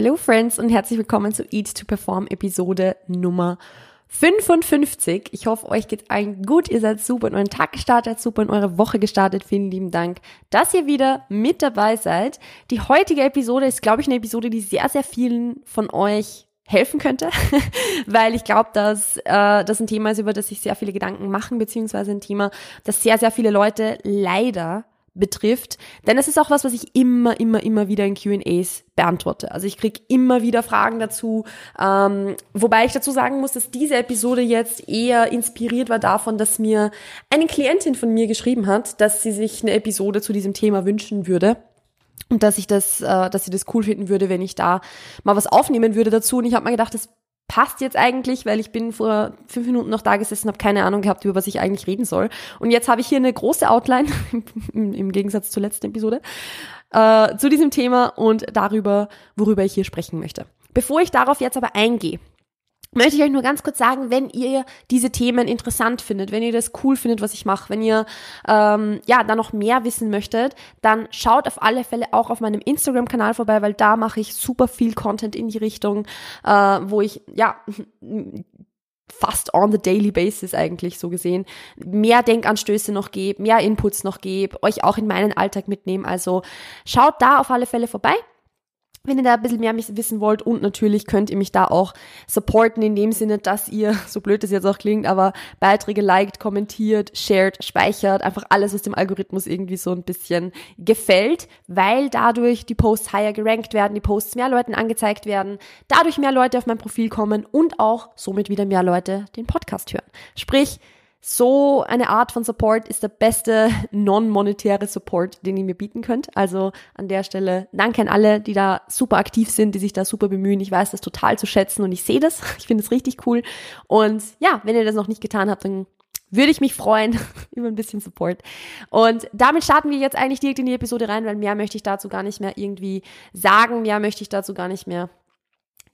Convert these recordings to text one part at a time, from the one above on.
Hello Friends und herzlich willkommen zu Eat to Perform Episode Nummer 55. Ich hoffe, euch geht allen gut. Ihr seid super in euren Tag gestartet, super in eure Woche gestartet. Vielen lieben Dank, dass ihr wieder mit dabei seid. Die heutige Episode ist, glaube ich, eine Episode, die sehr, sehr vielen von euch helfen könnte, weil ich glaube, dass äh, das ein Thema ist, über das sich sehr viele Gedanken machen, beziehungsweise ein Thema, das sehr, sehr viele Leute leider betrifft. Denn es ist auch was, was ich immer, immer, immer wieder in QAs beantworte. Also ich kriege immer wieder Fragen dazu, ähm, wobei ich dazu sagen muss, dass diese Episode jetzt eher inspiriert war davon, dass mir eine Klientin von mir geschrieben hat, dass sie sich eine Episode zu diesem Thema wünschen würde und dass ich das, äh, dass sie das cool finden würde, wenn ich da mal was aufnehmen würde dazu. Und ich habe mir gedacht, das passt jetzt eigentlich, weil ich bin vor fünf Minuten noch da gesessen, habe keine Ahnung gehabt, über was ich eigentlich reden soll. Und jetzt habe ich hier eine große Outline, im, Gegensatz zur letzten Episode, äh, zu diesem Thema und darüber, worüber ich hier sprechen möchte. Bevor ich darauf jetzt aber eingehe, möchte ich euch nur ganz kurz sagen, wenn ihr diese Themen interessant findet, wenn ihr das cool findet, was ich mache, wenn ihr ähm, ja da noch mehr wissen möchtet, dann schaut auf alle Fälle auch auf meinem Instagram-Kanal vorbei, weil da mache ich super viel Content in die Richtung, äh, wo ich ja fast on the daily basis eigentlich so gesehen, mehr Denkanstöße noch gebe, mehr Inputs noch gebe, euch auch in meinen Alltag mitnehmen. Also schaut da auf alle Fälle vorbei wenn ihr da ein bisschen mehr wissen wollt und natürlich könnt ihr mich da auch supporten in dem Sinne, dass ihr, so blöd das jetzt auch klingt, aber Beiträge liked, kommentiert, shared, speichert, einfach alles, was dem Algorithmus irgendwie so ein bisschen gefällt, weil dadurch die Posts higher gerankt werden, die Posts mehr Leuten angezeigt werden, dadurch mehr Leute auf mein Profil kommen und auch somit wieder mehr Leute den Podcast hören. Sprich, so eine Art von Support ist der beste non-monetäre Support, den ihr mir bieten könnt. Also an der Stelle danke an alle, die da super aktiv sind, die sich da super bemühen. Ich weiß das total zu schätzen und ich sehe das. Ich finde es richtig cool. Und ja, wenn ihr das noch nicht getan habt, dann würde ich mich freuen über ein bisschen Support. Und damit starten wir jetzt eigentlich direkt in die Episode rein, weil mehr möchte ich dazu gar nicht mehr irgendwie sagen, mehr möchte ich dazu gar nicht mehr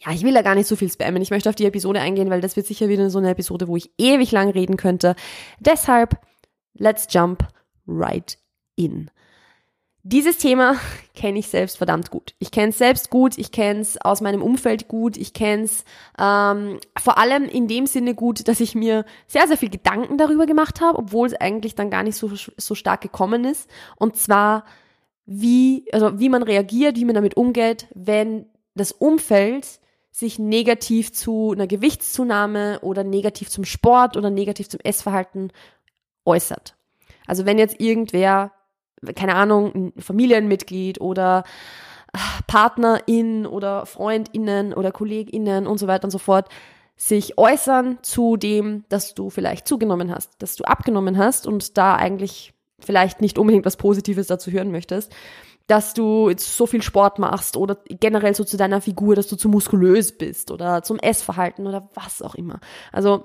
ja, ich will da gar nicht so viel spammen. Ich möchte auf die Episode eingehen, weil das wird sicher wieder so eine Episode, wo ich ewig lang reden könnte. Deshalb, let's jump right in. Dieses Thema kenne ich selbst verdammt gut. Ich kenne es selbst gut, ich kenne es aus meinem Umfeld gut, ich kenne es ähm, vor allem in dem Sinne gut, dass ich mir sehr, sehr viel Gedanken darüber gemacht habe, obwohl es eigentlich dann gar nicht so, so stark gekommen ist. Und zwar, wie, also wie man reagiert, wie man damit umgeht, wenn das Umfeld sich negativ zu einer Gewichtszunahme oder negativ zum Sport oder negativ zum Essverhalten äußert. Also wenn jetzt irgendwer, keine Ahnung, ein Familienmitglied oder ah, Partnerin oder Freundinnen oder Kolleginnen und so weiter und so fort sich äußern zu dem, dass du vielleicht zugenommen hast, dass du abgenommen hast und da eigentlich vielleicht nicht unbedingt was Positives dazu hören möchtest, dass du so viel Sport machst oder generell so zu deiner Figur, dass du zu muskulös bist oder zum Essverhalten oder was auch immer. Also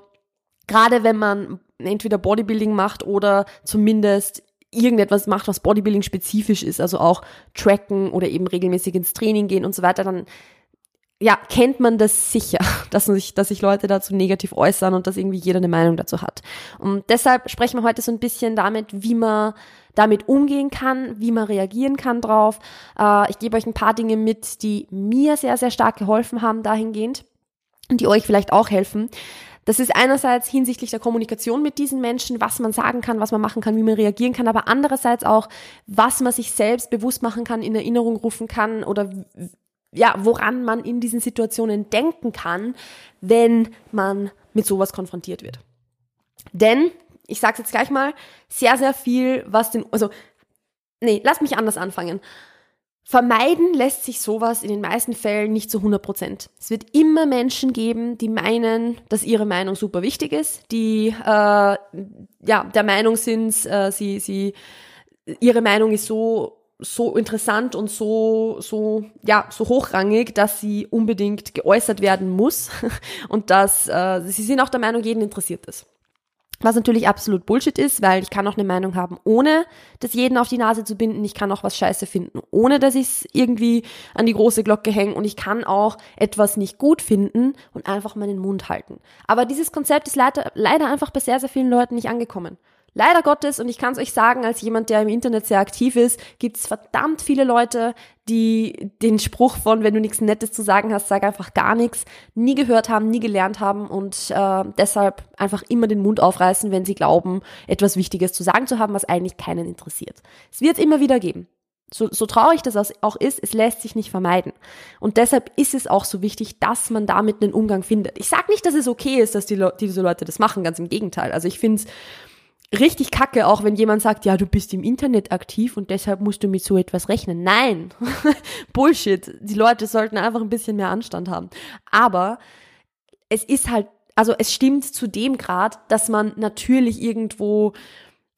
gerade wenn man entweder Bodybuilding macht oder zumindest irgendetwas macht, was Bodybuilding spezifisch ist, also auch tracken oder eben regelmäßig ins Training gehen und so weiter, dann ja, kennt man das sicher, dass sich, dass sich Leute dazu negativ äußern und dass irgendwie jeder eine Meinung dazu hat. Und deshalb sprechen wir heute so ein bisschen damit, wie man damit umgehen kann, wie man reagieren kann drauf. Äh, ich gebe euch ein paar Dinge mit, die mir sehr, sehr stark geholfen haben dahingehend und die euch vielleicht auch helfen. Das ist einerseits hinsichtlich der Kommunikation mit diesen Menschen, was man sagen kann, was man machen kann, wie man reagieren kann, aber andererseits auch, was man sich selbst bewusst machen kann, in Erinnerung rufen kann oder ja, woran man in diesen Situationen denken kann, wenn man mit sowas konfrontiert wird. Denn, ich sag's jetzt gleich mal, sehr, sehr viel, was den, also, nee, lass mich anders anfangen. Vermeiden lässt sich sowas in den meisten Fällen nicht zu 100 Prozent. Es wird immer Menschen geben, die meinen, dass ihre Meinung super wichtig ist, die äh, ja der Meinung sind, äh, sie sie ihre Meinung ist so so interessant und so, so, ja, so hochrangig, dass sie unbedingt geäußert werden muss und dass äh, sie sind auch der Meinung, jeden interessiert es. Was natürlich absolut Bullshit ist, weil ich kann auch eine Meinung haben, ohne das jeden auf die Nase zu binden. Ich kann auch was Scheiße finden, ohne dass ich es irgendwie an die große Glocke hänge. Und ich kann auch etwas nicht gut finden und einfach meinen Mund halten. Aber dieses Konzept ist leider, leider einfach bei sehr, sehr vielen Leuten nicht angekommen. Leider Gottes, und ich kann es euch sagen, als jemand, der im Internet sehr aktiv ist, gibt es verdammt viele Leute, die den Spruch von, wenn du nichts Nettes zu sagen hast, sag einfach gar nichts, nie gehört haben, nie gelernt haben und äh, deshalb einfach immer den Mund aufreißen, wenn sie glauben, etwas Wichtiges zu sagen zu haben, was eigentlich keinen interessiert. Es wird immer wieder geben. So, so traurig das auch ist, es lässt sich nicht vermeiden. Und deshalb ist es auch so wichtig, dass man damit einen Umgang findet. Ich sage nicht, dass es okay ist, dass die Le diese Leute das machen, ganz im Gegenteil. Also ich finde es richtig kacke, auch wenn jemand sagt, ja, du bist im Internet aktiv und deshalb musst du mit so etwas rechnen. Nein, Bullshit. Die Leute sollten einfach ein bisschen mehr Anstand haben. Aber es ist halt, also es stimmt zu dem Grad, dass man natürlich irgendwo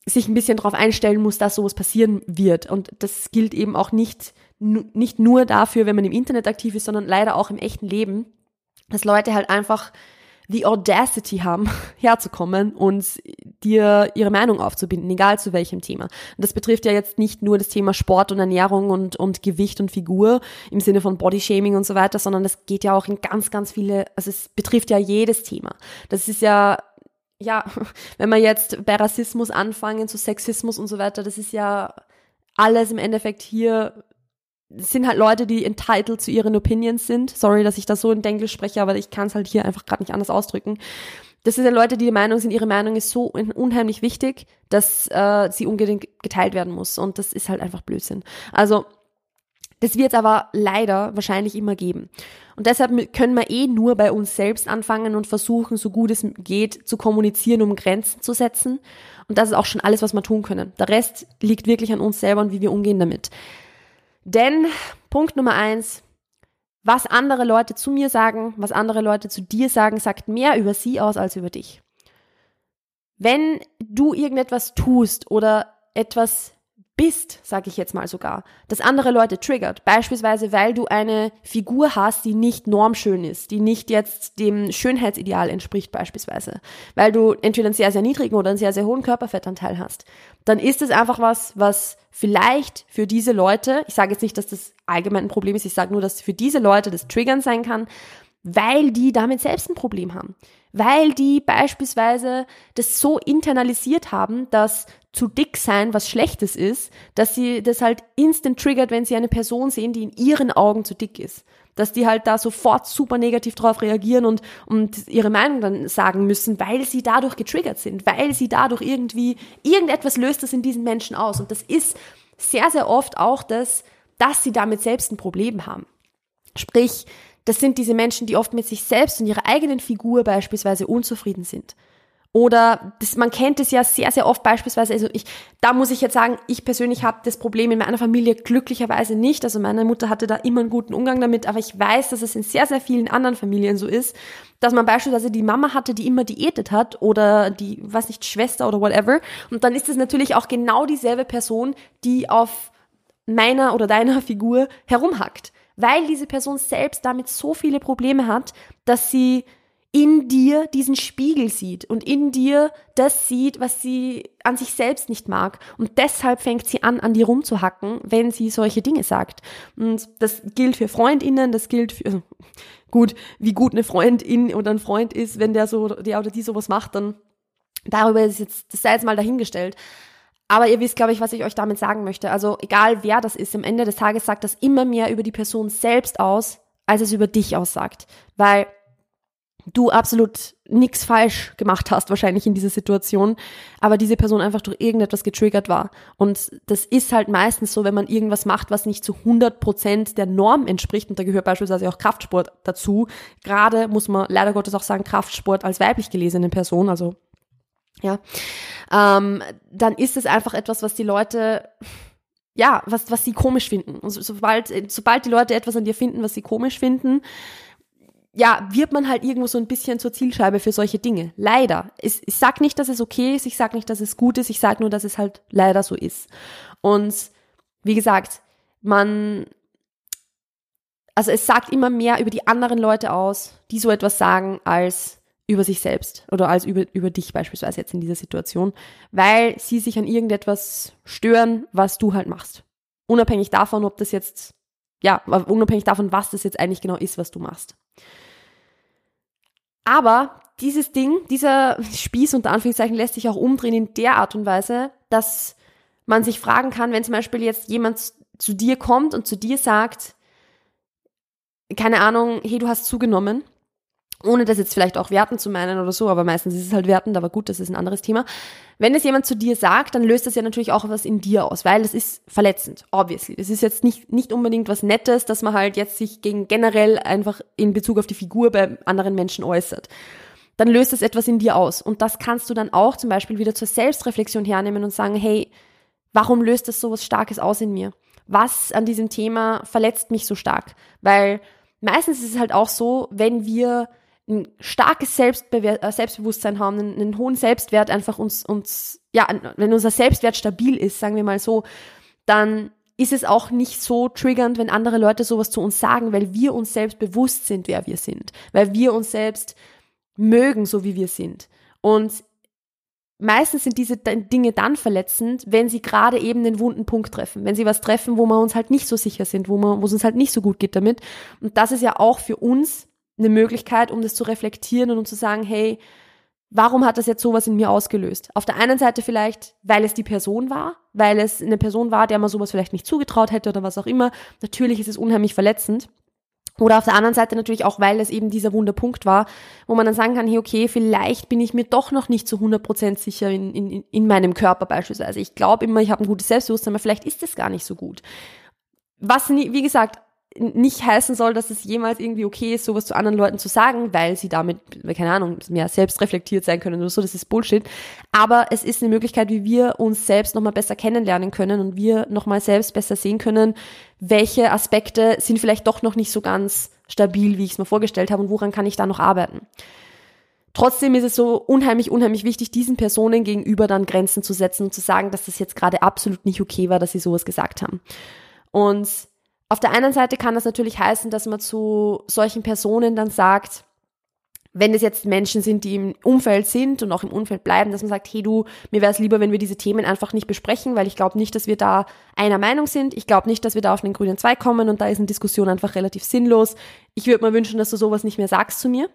sich ein bisschen darauf einstellen muss, dass sowas passieren wird. Und das gilt eben auch nicht, nicht nur dafür, wenn man im Internet aktiv ist, sondern leider auch im echten Leben, dass Leute halt einfach die Audacity haben, herzukommen und dir ihre Meinung aufzubinden, egal zu welchem Thema. Und das betrifft ja jetzt nicht nur das Thema Sport und Ernährung und, und Gewicht und Figur im Sinne von Bodyshaming und so weiter, sondern das geht ja auch in ganz, ganz viele, also es betrifft ja jedes Thema. Das ist ja ja, wenn wir jetzt bei Rassismus anfangen, zu Sexismus und so weiter, das ist ja alles im Endeffekt hier, sind halt Leute, die entitled zu ihren Opinions sind. Sorry, dass ich das so in Englisch spreche, aber ich kann es halt hier einfach gerade nicht anders ausdrücken. Das sind ja Leute, die der Meinung sind, ihre Meinung ist so unheimlich wichtig, dass äh, sie unbedingt geteilt werden muss. Und das ist halt einfach Blödsinn. Also das wird es aber leider wahrscheinlich immer geben. Und deshalb können wir eh nur bei uns selbst anfangen und versuchen, so gut es geht, zu kommunizieren, um Grenzen zu setzen. Und das ist auch schon alles, was wir tun können. Der Rest liegt wirklich an uns selber und wie wir umgehen damit. Denn Punkt Nummer eins, was andere Leute zu mir sagen, was andere Leute zu dir sagen, sagt mehr über sie aus als über dich. Wenn du irgendetwas tust oder etwas bist, sage ich jetzt mal sogar, das andere Leute triggert. Beispielsweise, weil du eine Figur hast, die nicht normschön ist, die nicht jetzt dem Schönheitsideal entspricht beispielsweise, weil du entweder einen sehr, sehr niedrigen oder einen sehr, sehr hohen Körperfettanteil hast. Dann ist es einfach was, was vielleicht für diese Leute, ich sage jetzt nicht, dass das allgemein ein Problem ist, ich sage nur, dass für diese Leute das Triggern sein kann, weil die damit selbst ein Problem haben. Weil die beispielsweise das so internalisiert haben, dass zu dick sein was Schlechtes ist, dass sie das halt instant triggert, wenn sie eine Person sehen, die in ihren Augen zu dick ist. Dass die halt da sofort super negativ drauf reagieren und, und ihre Meinung dann sagen müssen, weil sie dadurch getriggert sind, weil sie dadurch irgendwie, irgendetwas löst das in diesen Menschen aus. Und das ist sehr, sehr oft auch das, dass sie damit selbst ein Problem haben. Sprich, das sind diese Menschen, die oft mit sich selbst und ihrer eigenen Figur beispielsweise unzufrieden sind. Oder das, man kennt es ja sehr, sehr oft beispielsweise, also ich, da muss ich jetzt sagen, ich persönlich habe das Problem in meiner Familie glücklicherweise nicht. Also meine Mutter hatte da immer einen guten Umgang damit, aber ich weiß, dass es in sehr, sehr vielen anderen Familien so ist, dass man beispielsweise die Mama hatte, die immer diätet hat oder die, weiß nicht, Schwester oder whatever. Und dann ist es natürlich auch genau dieselbe Person, die auf meiner oder deiner Figur herumhackt. Weil diese Person selbst damit so viele Probleme hat, dass sie in dir diesen Spiegel sieht und in dir das sieht, was sie an sich selbst nicht mag. Und deshalb fängt sie an, an dir rumzuhacken, wenn sie solche Dinge sagt. Und das gilt für Freundinnen, das gilt für, also gut, wie gut eine Freundin oder ein Freund ist, wenn der so, der oder die sowas macht, dann darüber ist jetzt, das sei jetzt mal dahingestellt. Aber ihr wisst, glaube ich, was ich euch damit sagen möchte. Also egal wer das ist, am Ende des Tages sagt das immer mehr über die Person selbst aus, als es über dich aussagt. Weil du absolut nichts falsch gemacht hast, wahrscheinlich in dieser Situation, aber diese Person einfach durch irgendetwas getriggert war. Und das ist halt meistens so, wenn man irgendwas macht, was nicht zu 100 Prozent der Norm entspricht, und da gehört beispielsweise auch Kraftsport dazu. Gerade muss man leider Gottes auch sagen, Kraftsport als weiblich gelesene Person, also ja, ähm, dann ist es einfach etwas, was die Leute ja, was, was sie komisch finden. Und sobald, sobald die Leute etwas an dir finden, was sie komisch finden, ja, wird man halt irgendwo so ein bisschen zur Zielscheibe für solche Dinge. Leider. Ich, ich sag nicht, dass es okay ist, ich sag nicht, dass es gut ist, ich sag nur, dass es halt leider so ist. Und wie gesagt, man, also es sagt immer mehr über die anderen Leute aus, die so etwas sagen, als über sich selbst oder als über, über dich beispielsweise jetzt in dieser Situation, weil sie sich an irgendetwas stören, was du halt machst. Unabhängig davon, ob das jetzt, ja, unabhängig davon, was das jetzt eigentlich genau ist, was du machst. Aber dieses Ding, dieser Spieß unter Anführungszeichen lässt sich auch umdrehen in der Art und Weise, dass man sich fragen kann, wenn zum Beispiel jetzt jemand zu dir kommt und zu dir sagt, keine Ahnung, hey, du hast zugenommen, ohne das jetzt vielleicht auch werten zu meinen oder so, aber meistens ist es halt wertend, aber gut, das ist ein anderes Thema. Wenn es jemand zu dir sagt, dann löst das ja natürlich auch was in dir aus, weil das ist verletzend, obviously. Das ist jetzt nicht, nicht unbedingt was Nettes, dass man halt jetzt sich gegen generell einfach in Bezug auf die Figur bei anderen Menschen äußert. Dann löst es etwas in dir aus. Und das kannst du dann auch zum Beispiel wieder zur Selbstreflexion hernehmen und sagen, hey, warum löst das so was Starkes aus in mir? Was an diesem Thema verletzt mich so stark? Weil meistens ist es halt auch so, wenn wir ein starkes äh, Selbstbewusstsein haben, einen, einen, hohen Selbstwert einfach uns, uns, ja, wenn unser Selbstwert stabil ist, sagen wir mal so, dann ist es auch nicht so triggernd, wenn andere Leute sowas zu uns sagen, weil wir uns selbst bewusst sind, wer wir sind, weil wir uns selbst mögen, so wie wir sind. Und meistens sind diese Dinge dann verletzend, wenn sie gerade eben den wunden Punkt treffen, wenn sie was treffen, wo wir uns halt nicht so sicher sind, wo es uns halt nicht so gut geht damit. Und das ist ja auch für uns eine Möglichkeit, um das zu reflektieren und um zu sagen, hey, warum hat das jetzt sowas in mir ausgelöst? Auf der einen Seite vielleicht, weil es die Person war, weil es eine Person war, der man sowas vielleicht nicht zugetraut hätte oder was auch immer. Natürlich ist es unheimlich verletzend. Oder auf der anderen Seite natürlich auch, weil es eben dieser Wunderpunkt war, wo man dann sagen kann, hey, okay, vielleicht bin ich mir doch noch nicht zu 100% sicher in, in, in meinem Körper beispielsweise. Ich glaube immer, ich habe ein gutes Selbstbewusstsein, aber vielleicht ist es gar nicht so gut. Was, wie gesagt, nicht heißen soll, dass es jemals irgendwie okay ist, sowas zu anderen Leuten zu sagen, weil sie damit, keine Ahnung, mehr selbst reflektiert sein können oder so, das ist Bullshit. Aber es ist eine Möglichkeit, wie wir uns selbst nochmal besser kennenlernen können und wir nochmal selbst besser sehen können, welche Aspekte sind vielleicht doch noch nicht so ganz stabil, wie ich es mir vorgestellt habe und woran kann ich da noch arbeiten. Trotzdem ist es so unheimlich, unheimlich wichtig, diesen Personen gegenüber dann Grenzen zu setzen und zu sagen, dass das jetzt gerade absolut nicht okay war, dass sie sowas gesagt haben. Und auf der einen Seite kann das natürlich heißen, dass man zu solchen Personen dann sagt, wenn es jetzt Menschen sind, die im Umfeld sind und auch im Umfeld bleiben, dass man sagt, hey du, mir wäre es lieber, wenn wir diese Themen einfach nicht besprechen, weil ich glaube nicht, dass wir da einer Meinung sind. Ich glaube nicht, dass wir da auf den grünen Zweig kommen und da ist eine Diskussion einfach relativ sinnlos. Ich würde mir wünschen, dass du sowas nicht mehr sagst zu mir.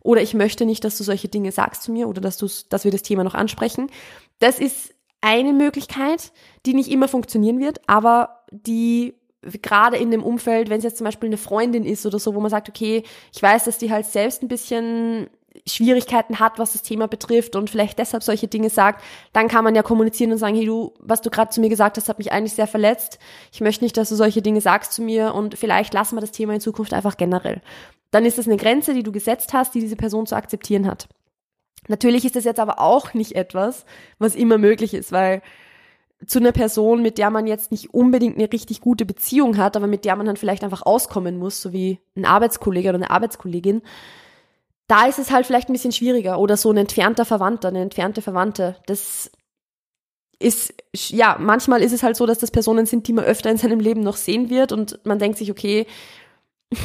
Oder ich möchte nicht, dass du solche Dinge sagst zu mir oder dass, dass wir das Thema noch ansprechen. Das ist eine Möglichkeit, die nicht immer funktionieren wird, aber die gerade in dem Umfeld, wenn es jetzt zum Beispiel eine Freundin ist oder so, wo man sagt, okay, ich weiß, dass die halt selbst ein bisschen Schwierigkeiten hat, was das Thema betrifft und vielleicht deshalb solche Dinge sagt, dann kann man ja kommunizieren und sagen, hey du, was du gerade zu mir gesagt hast, hat mich eigentlich sehr verletzt. Ich möchte nicht, dass du solche Dinge sagst zu mir und vielleicht lassen wir das Thema in Zukunft einfach generell. Dann ist das eine Grenze, die du gesetzt hast, die diese Person zu akzeptieren hat. Natürlich ist das jetzt aber auch nicht etwas, was immer möglich ist, weil zu einer Person, mit der man jetzt nicht unbedingt eine richtig gute Beziehung hat, aber mit der man dann vielleicht einfach auskommen muss, so wie ein Arbeitskollege oder eine Arbeitskollegin, da ist es halt vielleicht ein bisschen schwieriger. Oder so ein entfernter Verwandter, eine entfernte Verwandte. Das ist, ja, manchmal ist es halt so, dass das Personen sind, die man öfter in seinem Leben noch sehen wird. Und man denkt sich, okay,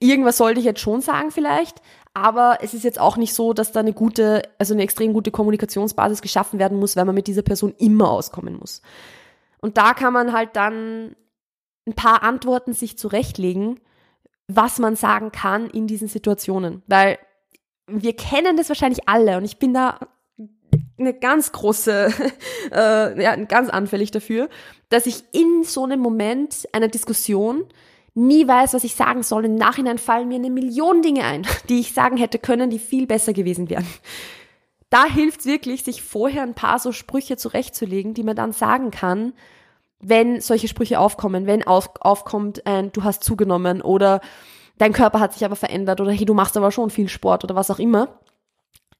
irgendwas sollte ich jetzt schon sagen vielleicht, aber es ist jetzt auch nicht so, dass da eine gute, also eine extrem gute Kommunikationsbasis geschaffen werden muss, weil man mit dieser Person immer auskommen muss. Und da kann man halt dann ein paar Antworten sich zurechtlegen, was man sagen kann in diesen Situationen. Weil wir kennen das wahrscheinlich alle und ich bin da eine ganz große, äh, ja, ganz anfällig dafür, dass ich in so einem Moment einer Diskussion nie weiß, was ich sagen soll. Im Nachhinein fallen mir eine Million Dinge ein, die ich sagen hätte können, die viel besser gewesen wären. Da hilft wirklich, sich vorher ein paar so Sprüche zurechtzulegen, die man dann sagen kann, wenn solche Sprüche aufkommen, wenn auf, aufkommt, äh, du hast zugenommen oder dein Körper hat sich aber verändert oder hey, du machst aber schon viel Sport oder was auch immer.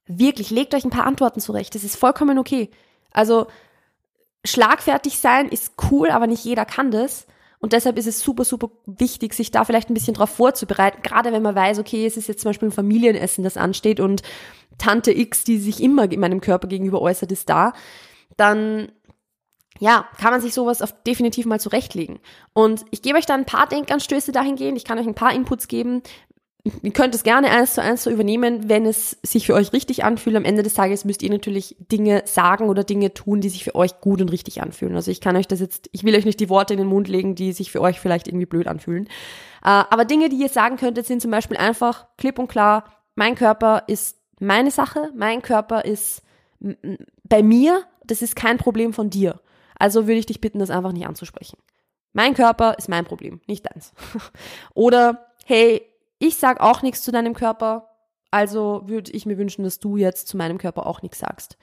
Wirklich, legt euch ein paar Antworten zurecht. Das ist vollkommen okay. Also, schlagfertig sein ist cool, aber nicht jeder kann das. Und deshalb ist es super, super wichtig, sich da vielleicht ein bisschen drauf vorzubereiten, gerade wenn man weiß, okay, es ist jetzt zum Beispiel ein Familienessen, das ansteht und Tante X, die sich immer in meinem Körper gegenüber äußert, ist da, dann ja, kann man sich sowas auf definitiv mal zurechtlegen. Und ich gebe euch da ein paar Denkanstöße dahingehend. Ich kann euch ein paar Inputs geben, Ihr könnt es gerne eins zu eins so übernehmen, wenn es sich für euch richtig anfühlt. Am Ende des Tages müsst ihr natürlich Dinge sagen oder Dinge tun, die sich für euch gut und richtig anfühlen. Also ich kann euch das jetzt, ich will euch nicht die Worte in den Mund legen, die sich für euch vielleicht irgendwie blöd anfühlen. Äh, aber Dinge, die ihr sagen könntet, sind zum Beispiel einfach klipp und klar, mein Körper ist meine Sache, mein Körper ist bei mir, das ist kein Problem von dir. Also würde ich dich bitten, das einfach nicht anzusprechen. Mein Körper ist mein Problem, nicht deins. Oder, hey, ich sag auch nichts zu deinem Körper, also würde ich mir wünschen, dass du jetzt zu meinem Körper auch nichts sagst.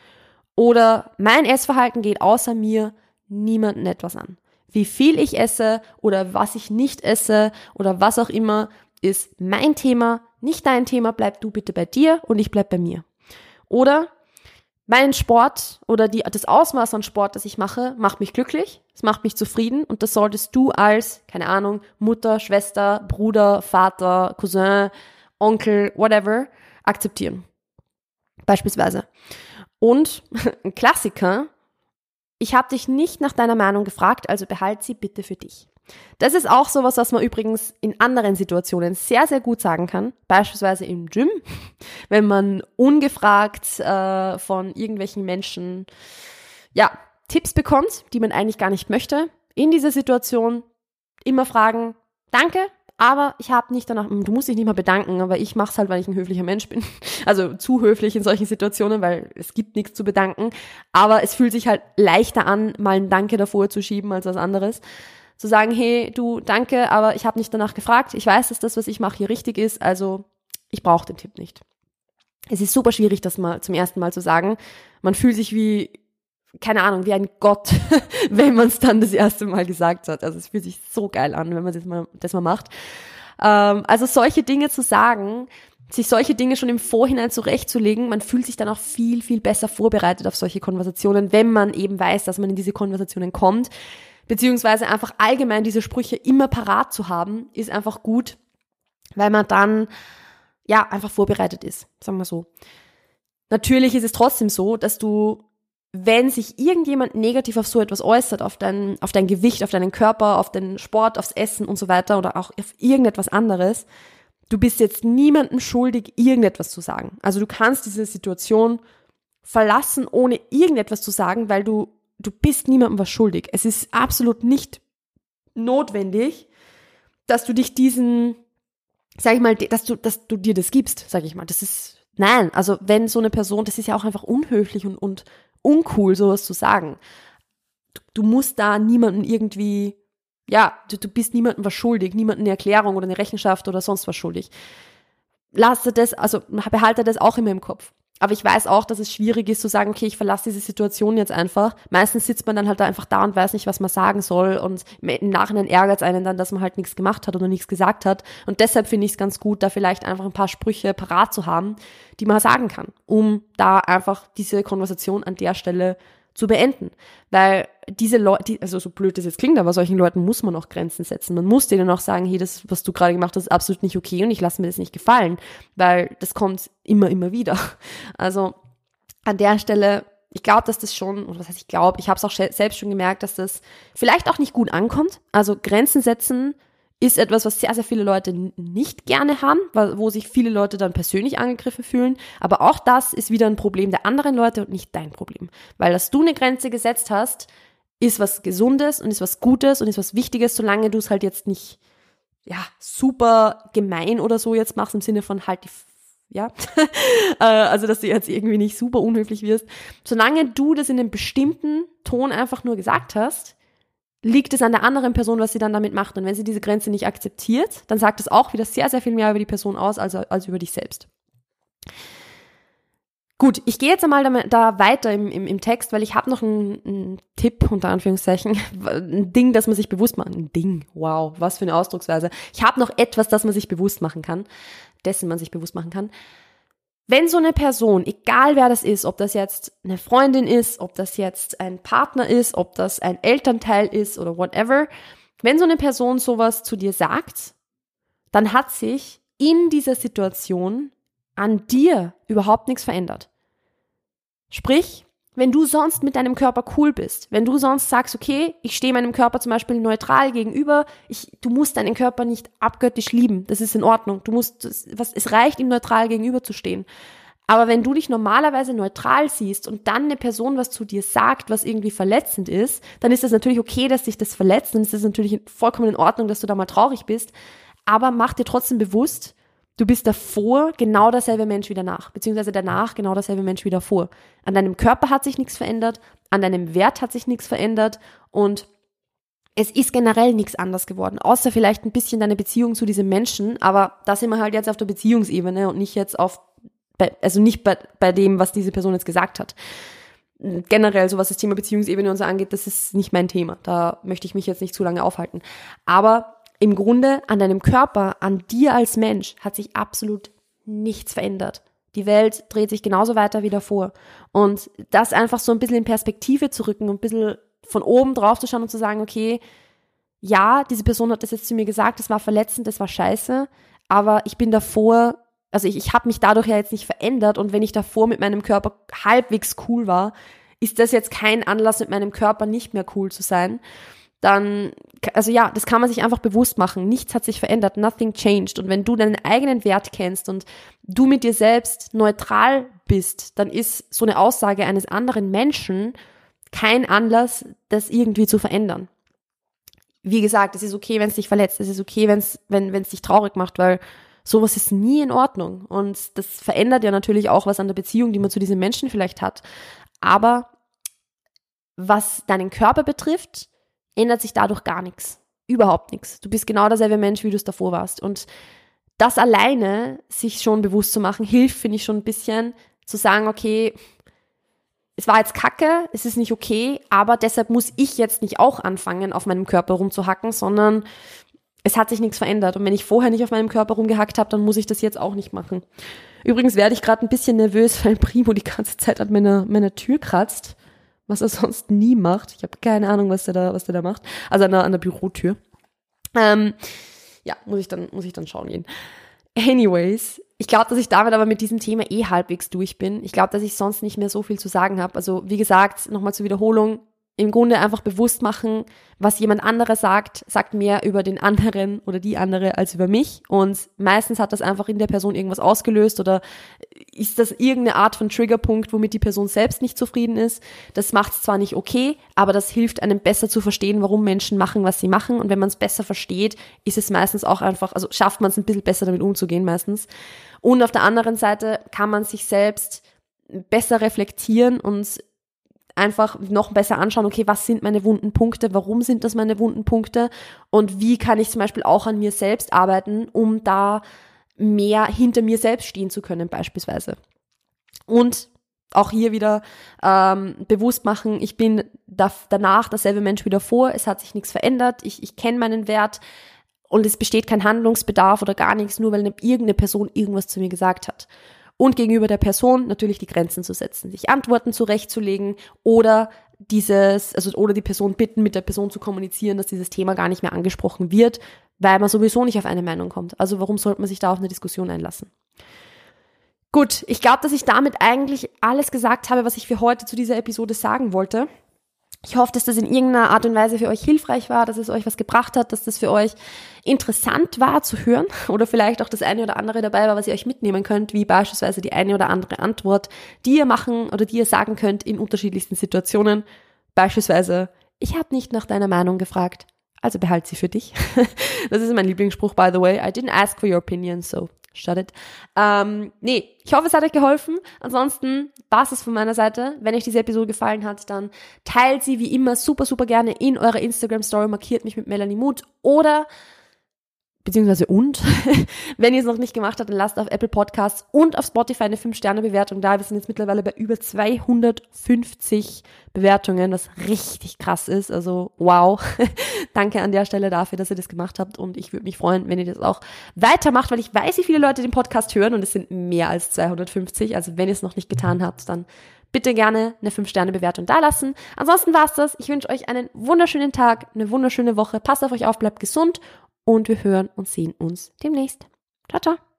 Oder mein Essverhalten geht außer mir niemanden etwas an. Wie viel ich esse oder was ich nicht esse oder was auch immer, ist mein Thema, nicht dein Thema, bleib du bitte bei dir und ich bleib bei mir. Oder mein Sport oder die, das Ausmaß an Sport, das ich mache, macht mich glücklich, es macht mich zufrieden und das solltest du als, keine Ahnung, Mutter, Schwester, Bruder, Vater, Cousin, Onkel, whatever, akzeptieren. Beispielsweise. Und ein Klassiker, ich habe dich nicht nach deiner Meinung gefragt, also behalt sie bitte für dich. Das ist auch sowas, was man übrigens in anderen Situationen sehr, sehr gut sagen kann. Beispielsweise im Gym, wenn man ungefragt äh, von irgendwelchen Menschen, ja, Tipps bekommt, die man eigentlich gar nicht möchte. In dieser Situation immer fragen, danke, aber ich habe nicht danach, du musst dich nicht mal bedanken, aber ich mache es halt, weil ich ein höflicher Mensch bin. Also zu höflich in solchen Situationen, weil es gibt nichts zu bedanken. Aber es fühlt sich halt leichter an, mal ein Danke davor zu schieben als was anderes zu sagen, hey, du, danke, aber ich habe nicht danach gefragt. Ich weiß, dass das, was ich mache, hier richtig ist, also ich brauche den Tipp nicht. Es ist super schwierig, das mal zum ersten Mal zu sagen. Man fühlt sich wie, keine Ahnung, wie ein Gott, wenn man es dann das erste Mal gesagt hat. Also es fühlt sich so geil an, wenn man das mal, das mal macht. Ähm, also solche Dinge zu sagen, sich solche Dinge schon im Vorhinein zurechtzulegen, man fühlt sich dann auch viel, viel besser vorbereitet auf solche Konversationen, wenn man eben weiß, dass man in diese Konversationen kommt beziehungsweise einfach allgemein diese Sprüche immer parat zu haben, ist einfach gut, weil man dann ja einfach vorbereitet ist, sagen wir so. Natürlich ist es trotzdem so, dass du, wenn sich irgendjemand negativ auf so etwas äußert, auf dein, auf dein Gewicht, auf deinen Körper, auf den Sport, aufs Essen und so weiter oder auch auf irgendetwas anderes, du bist jetzt niemandem schuldig, irgendetwas zu sagen. Also du kannst diese Situation verlassen, ohne irgendetwas zu sagen, weil du du bist niemandem was schuldig. Es ist absolut nicht notwendig, dass du dich diesen, sag ich mal, dass du, dass du dir das gibst, sag ich mal. Das ist, nein, also wenn so eine Person, das ist ja auch einfach unhöflich und, und uncool, sowas zu sagen. Du, du musst da niemanden irgendwie, ja, du, du bist niemandem was schuldig, niemandem eine Erklärung oder eine Rechenschaft oder sonst was schuldig. Lass das, also behalte das auch immer im Kopf. Aber ich weiß auch, dass es schwierig ist zu sagen, okay, ich verlasse diese Situation jetzt einfach. Meistens sitzt man dann halt da einfach da und weiß nicht, was man sagen soll. Und im Nachhinein ärgert es einen dann, dass man halt nichts gemacht hat oder nichts gesagt hat. Und deshalb finde ich es ganz gut, da vielleicht einfach ein paar Sprüche parat zu haben, die man sagen kann, um da einfach diese Konversation an der Stelle zu beenden. Weil diese Leute, also so blöd das jetzt klingt, aber solchen Leuten muss man auch Grenzen setzen. Man muss denen auch sagen, hey, das, was du gerade gemacht hast, ist absolut nicht okay und ich lasse mir das nicht gefallen, weil das kommt immer, immer wieder. Also an der Stelle, ich glaube, dass das schon, oder was heißt ich glaube, ich habe es auch selbst schon gemerkt, dass das vielleicht auch nicht gut ankommt. Also Grenzen setzen ist etwas, was sehr, sehr viele Leute nicht gerne haben, wo sich viele Leute dann persönlich angegriffen fühlen. Aber auch das ist wieder ein Problem der anderen Leute und nicht dein Problem. Weil dass du eine Grenze gesetzt hast, ist was Gesundes und ist was Gutes und ist was Wichtiges, solange du es halt jetzt nicht, ja, super gemein oder so jetzt machst, im Sinne von halt die, ja, äh, also dass du jetzt irgendwie nicht super unhöflich wirst. Solange du das in einem bestimmten Ton einfach nur gesagt hast, liegt es an der anderen Person, was sie dann damit macht. Und wenn sie diese Grenze nicht akzeptiert, dann sagt es auch wieder sehr, sehr viel mehr über die Person aus, als, als über dich selbst. Gut, ich gehe jetzt einmal da, weiter im, im, im, Text, weil ich habe noch einen, einen Tipp, unter Anführungszeichen, ein Ding, das man sich bewusst macht. Ein Ding, wow, was für eine Ausdrucksweise. Ich habe noch etwas, das man sich bewusst machen kann, dessen man sich bewusst machen kann. Wenn so eine Person, egal wer das ist, ob das jetzt eine Freundin ist, ob das jetzt ein Partner ist, ob das ein Elternteil ist oder whatever, wenn so eine Person sowas zu dir sagt, dann hat sich in dieser Situation an dir überhaupt nichts verändert. Sprich, wenn du sonst mit deinem Körper cool bist, wenn du sonst sagst, okay, ich stehe meinem Körper zum Beispiel neutral gegenüber, ich, du musst deinen Körper nicht abgöttisch lieben, das ist in Ordnung. Du musst, was, es reicht, ihm neutral gegenüber zu stehen. Aber wenn du dich normalerweise neutral siehst und dann eine Person was zu dir sagt, was irgendwie verletzend ist, dann ist es natürlich okay, dass dich das verletzt es ist natürlich vollkommen in Ordnung, dass du da mal traurig bist. Aber mach dir trotzdem bewusst, Du bist davor genau derselbe Mensch wie danach, beziehungsweise danach genau derselbe Mensch wie davor. An deinem Körper hat sich nichts verändert, an deinem Wert hat sich nichts verändert und es ist generell nichts anders geworden, außer vielleicht ein bisschen deine Beziehung zu diesem Menschen, aber da sind wir halt jetzt auf der Beziehungsebene und nicht jetzt auf, also nicht bei, bei dem, was diese Person jetzt gesagt hat. Generell, so was das Thema Beziehungsebene und so angeht, das ist nicht mein Thema. Da möchte ich mich jetzt nicht zu lange aufhalten. Aber im Grunde an deinem Körper, an dir als Mensch hat sich absolut nichts verändert. Die Welt dreht sich genauso weiter wie davor. Und das einfach so ein bisschen in Perspektive zu rücken und ein bisschen von oben drauf zu schauen und zu sagen, okay, ja, diese Person hat das jetzt zu mir gesagt, das war verletzend, das war scheiße, aber ich bin davor, also ich, ich habe mich dadurch ja jetzt nicht verändert und wenn ich davor mit meinem Körper halbwegs cool war, ist das jetzt kein Anlass, mit meinem Körper nicht mehr cool zu sein. Dann, also ja, das kann man sich einfach bewusst machen. Nichts hat sich verändert, nothing changed. Und wenn du deinen eigenen Wert kennst und du mit dir selbst neutral bist, dann ist so eine Aussage eines anderen Menschen kein Anlass, das irgendwie zu verändern. Wie gesagt, es ist okay, wenn es dich verletzt, es ist okay, wenn's, wenn es dich traurig macht, weil sowas ist nie in Ordnung. Und das verändert ja natürlich auch was an der Beziehung, die man zu diesem Menschen vielleicht hat. Aber was deinen Körper betrifft, ändert sich dadurch gar nichts. Überhaupt nichts. Du bist genau derselbe Mensch, wie du es davor warst. Und das alleine, sich schon bewusst zu machen, hilft, finde ich schon ein bisschen, zu sagen, okay, es war jetzt kacke, es ist nicht okay, aber deshalb muss ich jetzt nicht auch anfangen, auf meinem Körper rumzuhacken, sondern es hat sich nichts verändert. Und wenn ich vorher nicht auf meinem Körper rumgehackt habe, dann muss ich das jetzt auch nicht machen. Übrigens werde ich gerade ein bisschen nervös, weil Primo die ganze Zeit an meiner, meiner Tür kratzt, was er sonst nie macht. Ich habe keine Ahnung, was der da, was der da macht. Also an der, an der Bürotür. Ähm, ja, muss ich dann, muss ich dann schauen gehen. Anyways, ich glaube, dass ich damit aber mit diesem Thema eh halbwegs durch bin. Ich glaube, dass ich sonst nicht mehr so viel zu sagen habe. Also wie gesagt, nochmal zur Wiederholung, im Grunde einfach bewusst machen, was jemand anderer sagt, sagt mehr über den anderen oder die andere als über mich. Und meistens hat das einfach in der Person irgendwas ausgelöst oder ist das irgendeine Art von Triggerpunkt, womit die Person selbst nicht zufrieden ist. Das macht es zwar nicht okay, aber das hilft einem besser zu verstehen, warum Menschen machen, was sie machen. Und wenn man es besser versteht, ist es meistens auch einfach, also schafft man es ein bisschen besser damit umzugehen meistens. Und auf der anderen Seite kann man sich selbst besser reflektieren und einfach noch besser anschauen, okay, was sind meine wunden Punkte, warum sind das meine wunden Punkte und wie kann ich zum Beispiel auch an mir selbst arbeiten, um da mehr hinter mir selbst stehen zu können beispielsweise. Und auch hier wieder ähm, bewusst machen, ich bin da, danach derselbe Mensch wie davor, es hat sich nichts verändert, ich, ich kenne meinen Wert und es besteht kein Handlungsbedarf oder gar nichts, nur weil eine, irgendeine Person irgendwas zu mir gesagt hat und gegenüber der Person natürlich die Grenzen zu setzen, sich Antworten zurechtzulegen oder dieses, also oder die Person bitten, mit der Person zu kommunizieren, dass dieses Thema gar nicht mehr angesprochen wird, weil man sowieso nicht auf eine Meinung kommt. Also warum sollte man sich da auf eine Diskussion einlassen? Gut, ich glaube, dass ich damit eigentlich alles gesagt habe, was ich für heute zu dieser Episode sagen wollte. Ich hoffe, dass das in irgendeiner Art und Weise für euch hilfreich war, dass es euch was gebracht hat, dass das für euch interessant war zu hören oder vielleicht auch das eine oder andere dabei war, was ihr euch mitnehmen könnt, wie beispielsweise die eine oder andere Antwort, die ihr machen oder die ihr sagen könnt in unterschiedlichsten Situationen. Beispielsweise, ich habe nicht nach deiner Meinung gefragt, also behalt sie für dich. Das ist mein Lieblingsspruch, by the way. I didn't ask for your opinion, so shut it. Ähm, nee, ich hoffe, es hat euch geholfen. Ansonsten war es von meiner Seite. Wenn euch diese Episode gefallen hat, dann teilt sie wie immer super, super gerne in eurer Instagram-Story, markiert mich mit Melanie Mut oder beziehungsweise und, wenn ihr es noch nicht gemacht habt, dann lasst auf Apple Podcasts und auf Spotify eine 5-Sterne-Bewertung da. Wir sind jetzt mittlerweile bei über 250 Bewertungen, was richtig krass ist. Also wow. Danke an der Stelle dafür, dass ihr das gemacht habt und ich würde mich freuen, wenn ihr das auch weitermacht, weil ich weiß, wie viele Leute den Podcast hören und es sind mehr als 250. Also wenn ihr es noch nicht getan habt, dann bitte gerne eine 5-Sterne-Bewertung dalassen. Ansonsten war's das. Ich wünsche euch einen wunderschönen Tag, eine wunderschöne Woche. Passt auf euch auf, bleibt gesund und wir hören und sehen uns demnächst. Ciao, ciao.